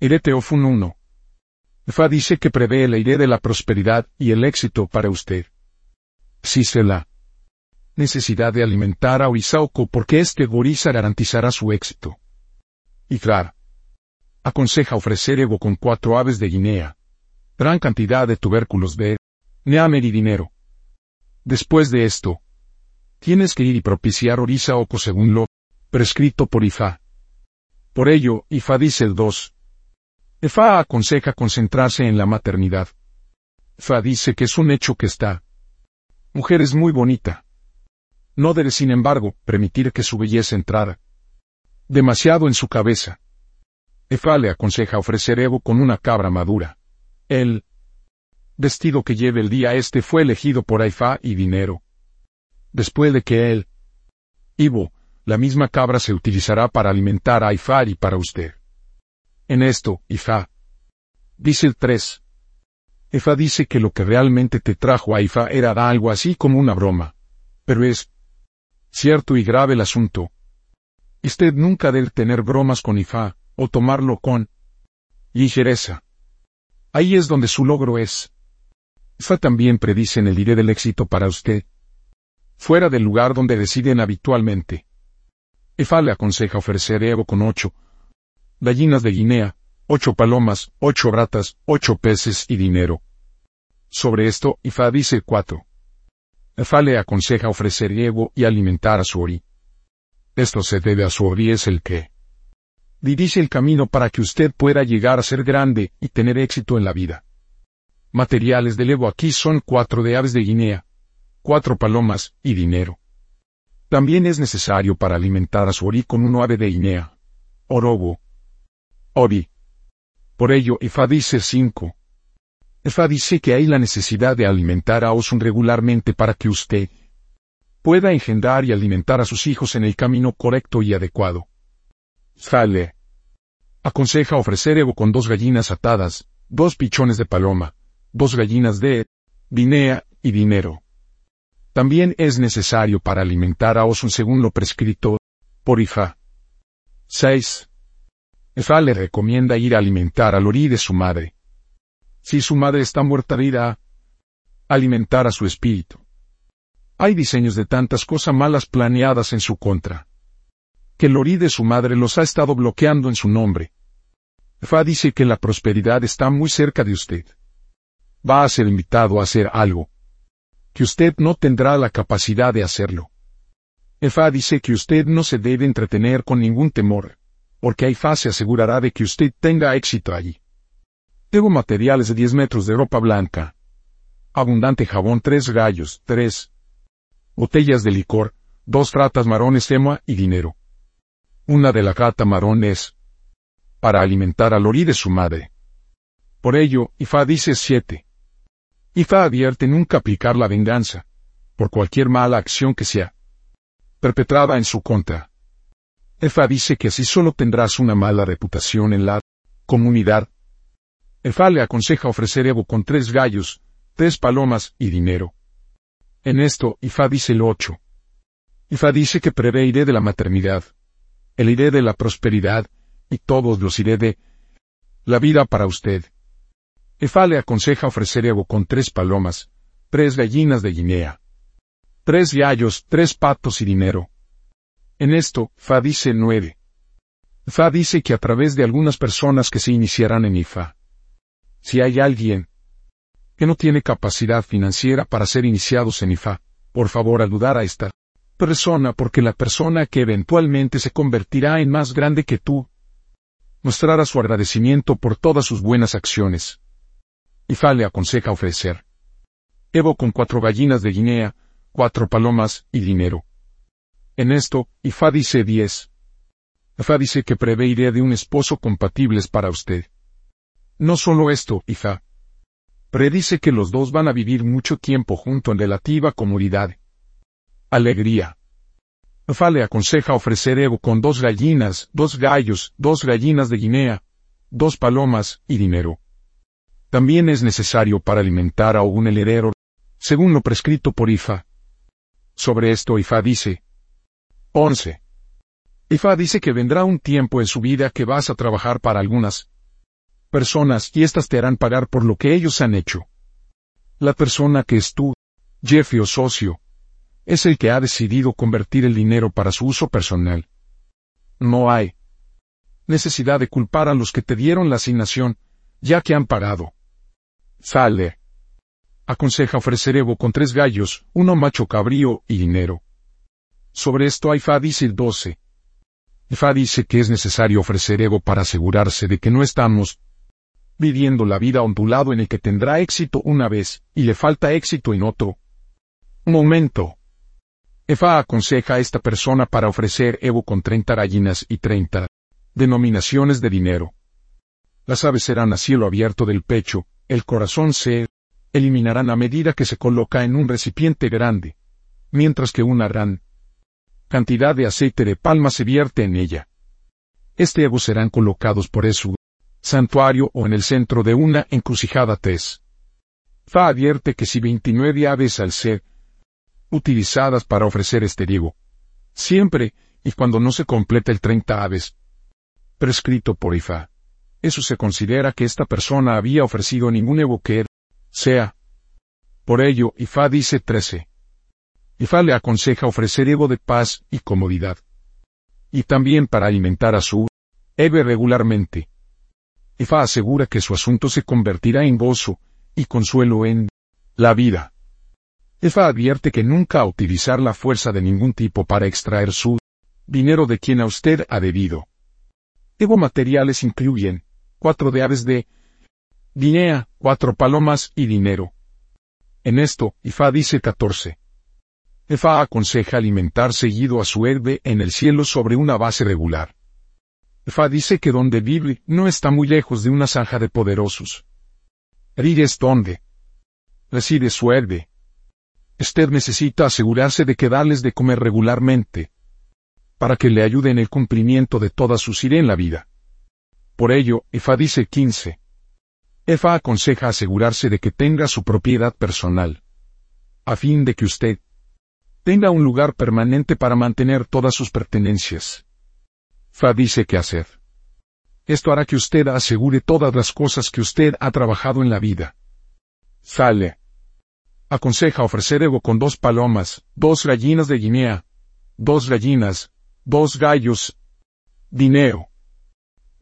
Ereteofun 1. Fa dice que prevé el aire de la prosperidad y el éxito para usted. Si se la necesidad de alimentar a Oisaoko porque este goriza garantizará su éxito. Y aconseja ofrecer ego con cuatro aves de Guinea, gran cantidad de tubérculos de neamer y dinero. Después de esto, tienes que ir y propiciar Orisa Oko según lo prescrito por Ifá. Por ello, Ifá dice el 2. Ifá aconseja concentrarse en la maternidad. Ifá dice que es un hecho que está. Mujer es muy bonita. No debe, sin embargo, permitir que su belleza entrara demasiado en su cabeza. Ifá le aconseja ofrecer Evo con una cabra madura. El vestido que lleve el día este fue elegido por Aifa y dinero. Después de que él, Ivo, la misma cabra se utilizará para alimentar a y para usted. En esto, Ifa. Dice el 3. Ifa dice que lo que realmente te trajo a Ifa era algo así como una broma. Pero es cierto y grave el asunto. Usted nunca debe tener bromas con Ifa, o tomarlo con ligereza. Ahí es donde su logro es. Fa también predice en el iré del éxito para usted. Fuera del lugar donde deciden habitualmente. Efa le aconseja ofrecer ego con ocho gallinas de Guinea, ocho palomas, ocho ratas, ocho peces y dinero. Sobre esto, Ifa dice cuatro. Efa le aconseja ofrecer ego y alimentar a su ori. Esto se debe a su ori es el que dirige el camino para que usted pueda llegar a ser grande y tener éxito en la vida. Materiales de Evo aquí son cuatro de aves de Guinea, cuatro palomas y dinero. También es necesario para alimentar a su ori con un ave de Guinea, orobo, ori. Por ello, Efa dice 5. Efa dice que hay la necesidad de alimentar a Osun regularmente para que usted pueda engendrar y alimentar a sus hijos en el camino correcto y adecuado. Fale. Aconseja ofrecer Evo con dos gallinas atadas, dos pichones de paloma, dos gallinas de Guinea y dinero. También es necesario para alimentar a Osun según lo prescrito por Ifa. 6. Ifa le recomienda ir a alimentar al orí de su madre. Si su madre está muerta, ir a alimentar a su espíritu. Hay diseños de tantas cosas malas planeadas en su contra. Que el orí de su madre los ha estado bloqueando en su nombre. Fa dice que la prosperidad está muy cerca de usted va a ser invitado a hacer algo. Que usted no tendrá la capacidad de hacerlo. Efa dice que usted no se debe entretener con ningún temor, porque Aifa se asegurará de que usted tenga éxito allí. Tengo materiales de 10 metros de ropa blanca. Abundante jabón, tres gallos, tres botellas de licor, dos ratas marrones ema y dinero. Una de la gata marrón es para alimentar al orí de su madre. Por ello, Ifa dice siete. Ifa advierte nunca aplicar la venganza, por cualquier mala acción que sea perpetrada en su contra. Efa dice que así solo tendrás una mala reputación en la comunidad. Efa le aconseja ofrecer Evo con tres gallos, tres palomas y dinero. En esto, Ifa dice el ocho. Ifa dice que prevé iré de la maternidad, el iré de la prosperidad, y todos los iré de la vida para usted. Efa le aconseja ofrecer Evo con tres palomas, tres gallinas de Guinea, tres gallos, tres patos y dinero. En esto, Fa dice nueve. Fa dice que a través de algunas personas que se iniciarán en Ifa. Si hay alguien que no tiene capacidad financiera para ser iniciados en Ifa, por favor ayudar a esta persona porque la persona que eventualmente se convertirá en más grande que tú, mostrará su agradecimiento por todas sus buenas acciones. Ifá le aconseja ofrecer. Evo con cuatro gallinas de Guinea, cuatro palomas y dinero. En esto, Ifá dice diez. Ifá dice que prevé idea de un esposo compatibles para usted. No solo esto, Ifá. Predice que los dos van a vivir mucho tiempo junto en relativa comunidad. Alegría. Ifá le aconseja ofrecer Evo con dos gallinas, dos gallos, dos gallinas de Guinea, dos palomas y dinero también es necesario para alimentar a un heredero, según lo prescrito por Ifa. Sobre esto Ifa dice 11. Ifa dice que vendrá un tiempo en su vida que vas a trabajar para algunas personas y éstas te harán pagar por lo que ellos han hecho. La persona que es tú, jefe o socio, es el que ha decidido convertir el dinero para su uso personal. No hay necesidad de culpar a los que te dieron la asignación, ya que han pagado. Sale. Aconseja ofrecer Evo con tres gallos, uno macho cabrío y dinero. Sobre esto Aifa dice 12. Ifa dice que es necesario ofrecer ego para asegurarse de que no estamos viviendo la vida ondulado en el que tendrá éxito una vez y le falta éxito en otro. Momento. Efa aconseja a esta persona para ofrecer Evo con 30 gallinas y 30 denominaciones de dinero. Las aves serán a cielo abierto del pecho, el corazón se eliminarán a medida que se coloca en un recipiente grande, mientras que una gran cantidad de aceite de palma se vierte en ella. Este Evo serán colocados por eso santuario o en el centro de una encrucijada tez. Fa advierte que si 29 aves al ser utilizadas para ofrecer este diego, siempre y cuando no se completa el 30 aves, prescrito por Ifa, eso se considera que esta persona había ofrecido ningún Evo que sea. Por ello, Ifa dice 13. Ifa le aconseja ofrecer Evo de paz y comodidad. Y también para alimentar a su Eve regularmente. Ifa asegura que su asunto se convertirá en gozo y consuelo en la vida. Efa advierte que nunca utilizar la fuerza de ningún tipo para extraer su dinero de quien a usted ha debido. Evo materiales incluyen cuatro de aves de Guinea, cuatro palomas y dinero. En esto, Ifa dice 14. Efa aconseja alimentar seguido a su herbe en el cielo sobre una base regular. Fa dice que donde vive no está muy lejos de una zanja de poderosos. Rir es donde reside su herbe. Usted necesita asegurarse de que darles de comer regularmente, para que le ayude en el cumplimiento de toda su sirena en la vida. Por ello, Efa dice 15. Efa aconseja asegurarse de que tenga su propiedad personal, a fin de que usted tenga un lugar permanente para mantener todas sus pertenencias. Fa dice qué hacer. Esto hará que usted asegure todas las cosas que usted ha trabajado en la vida. Sale. Aconseja ofrecer ego con dos palomas, dos gallinas de Guinea, dos gallinas, dos gallos, dinero.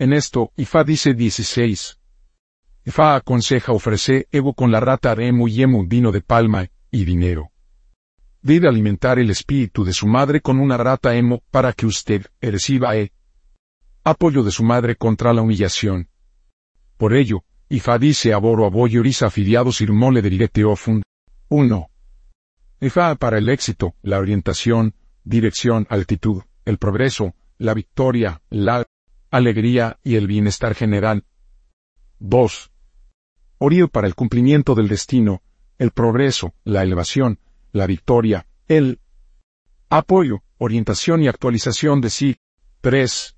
En esto, Ifa dice 16. Ifa aconseja ofrecer ego con la rata de emu y emu vino de palma y dinero debe alimentar el espíritu de su madre con una rata emo para que usted reciba e apoyo de su madre contra la humillación. Por ello, Ifa dice aboro aboyo risa afiliados irmole de direte ofund. 1. Ifa para el éxito, la orientación, dirección, altitud, el progreso, la victoria, la alegría y el bienestar general. 2. Orío para el cumplimiento del destino, el progreso, la elevación, la victoria, el apoyo, orientación y actualización de sí. 3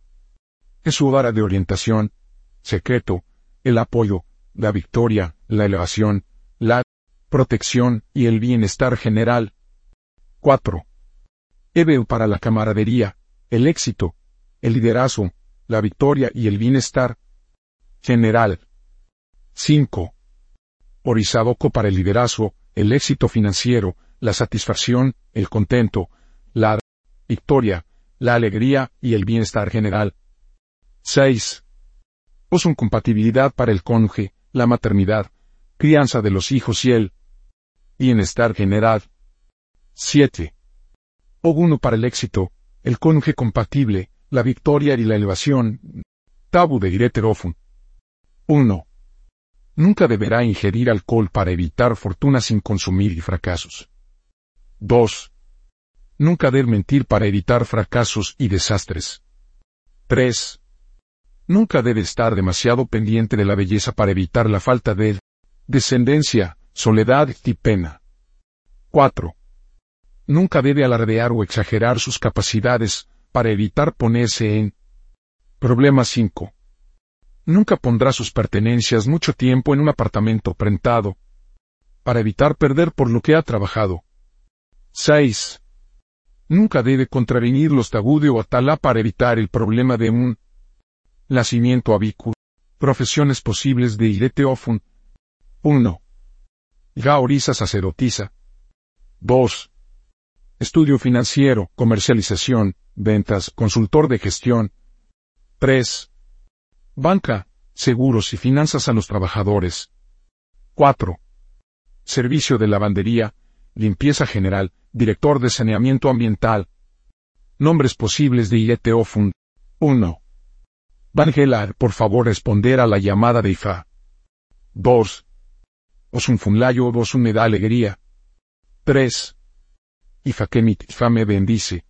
es su vara de orientación, secreto, el apoyo, la victoria, la elevación, la protección y el bienestar general. 4. Ebeu para la camaradería, el éxito, el liderazgo, la victoria y el bienestar general. 5. Orizaboko para el liderazgo, el éxito financiero, la satisfacción, el contento, la victoria, la alegría y el bienestar general. 6. Osun compatibilidad para el cónyuge, la maternidad, crianza de los hijos y el bienestar general. 7. Oguno para el éxito, el cónyuge compatible, la victoria y la elevación. Tabu de Direterofun. 1. Nunca deberá ingerir alcohol para evitar fortuna sin consumir y fracasos. 2. Nunca debe mentir para evitar fracasos y desastres. 3. Nunca debe estar demasiado pendiente de la belleza para evitar la falta de descendencia, soledad y pena. 4. Nunca debe alardear o exagerar sus capacidades para evitar ponerse en Problema 5. Nunca pondrá sus pertenencias mucho tiempo en un apartamento prentado para evitar perder por lo que ha trabajado. 6. Nunca debe contravenir los tabú o atalá para evitar el problema de un nacimiento abicu. Profesiones posibles de Irete Ofun. 1. Gaoriza sacerdotisa. 2. Estudio financiero, comercialización, ventas, consultor de gestión. 3. Banca, seguros y finanzas a los trabajadores. 4. Servicio de lavandería, limpieza general, director de saneamiento ambiental. Nombres posibles de IETOFUN. 1. Vangelar, por favor responder a la llamada de IFA. 2. Osunfunlayo vos me da alegría. 3. Ifa que mi me bendice.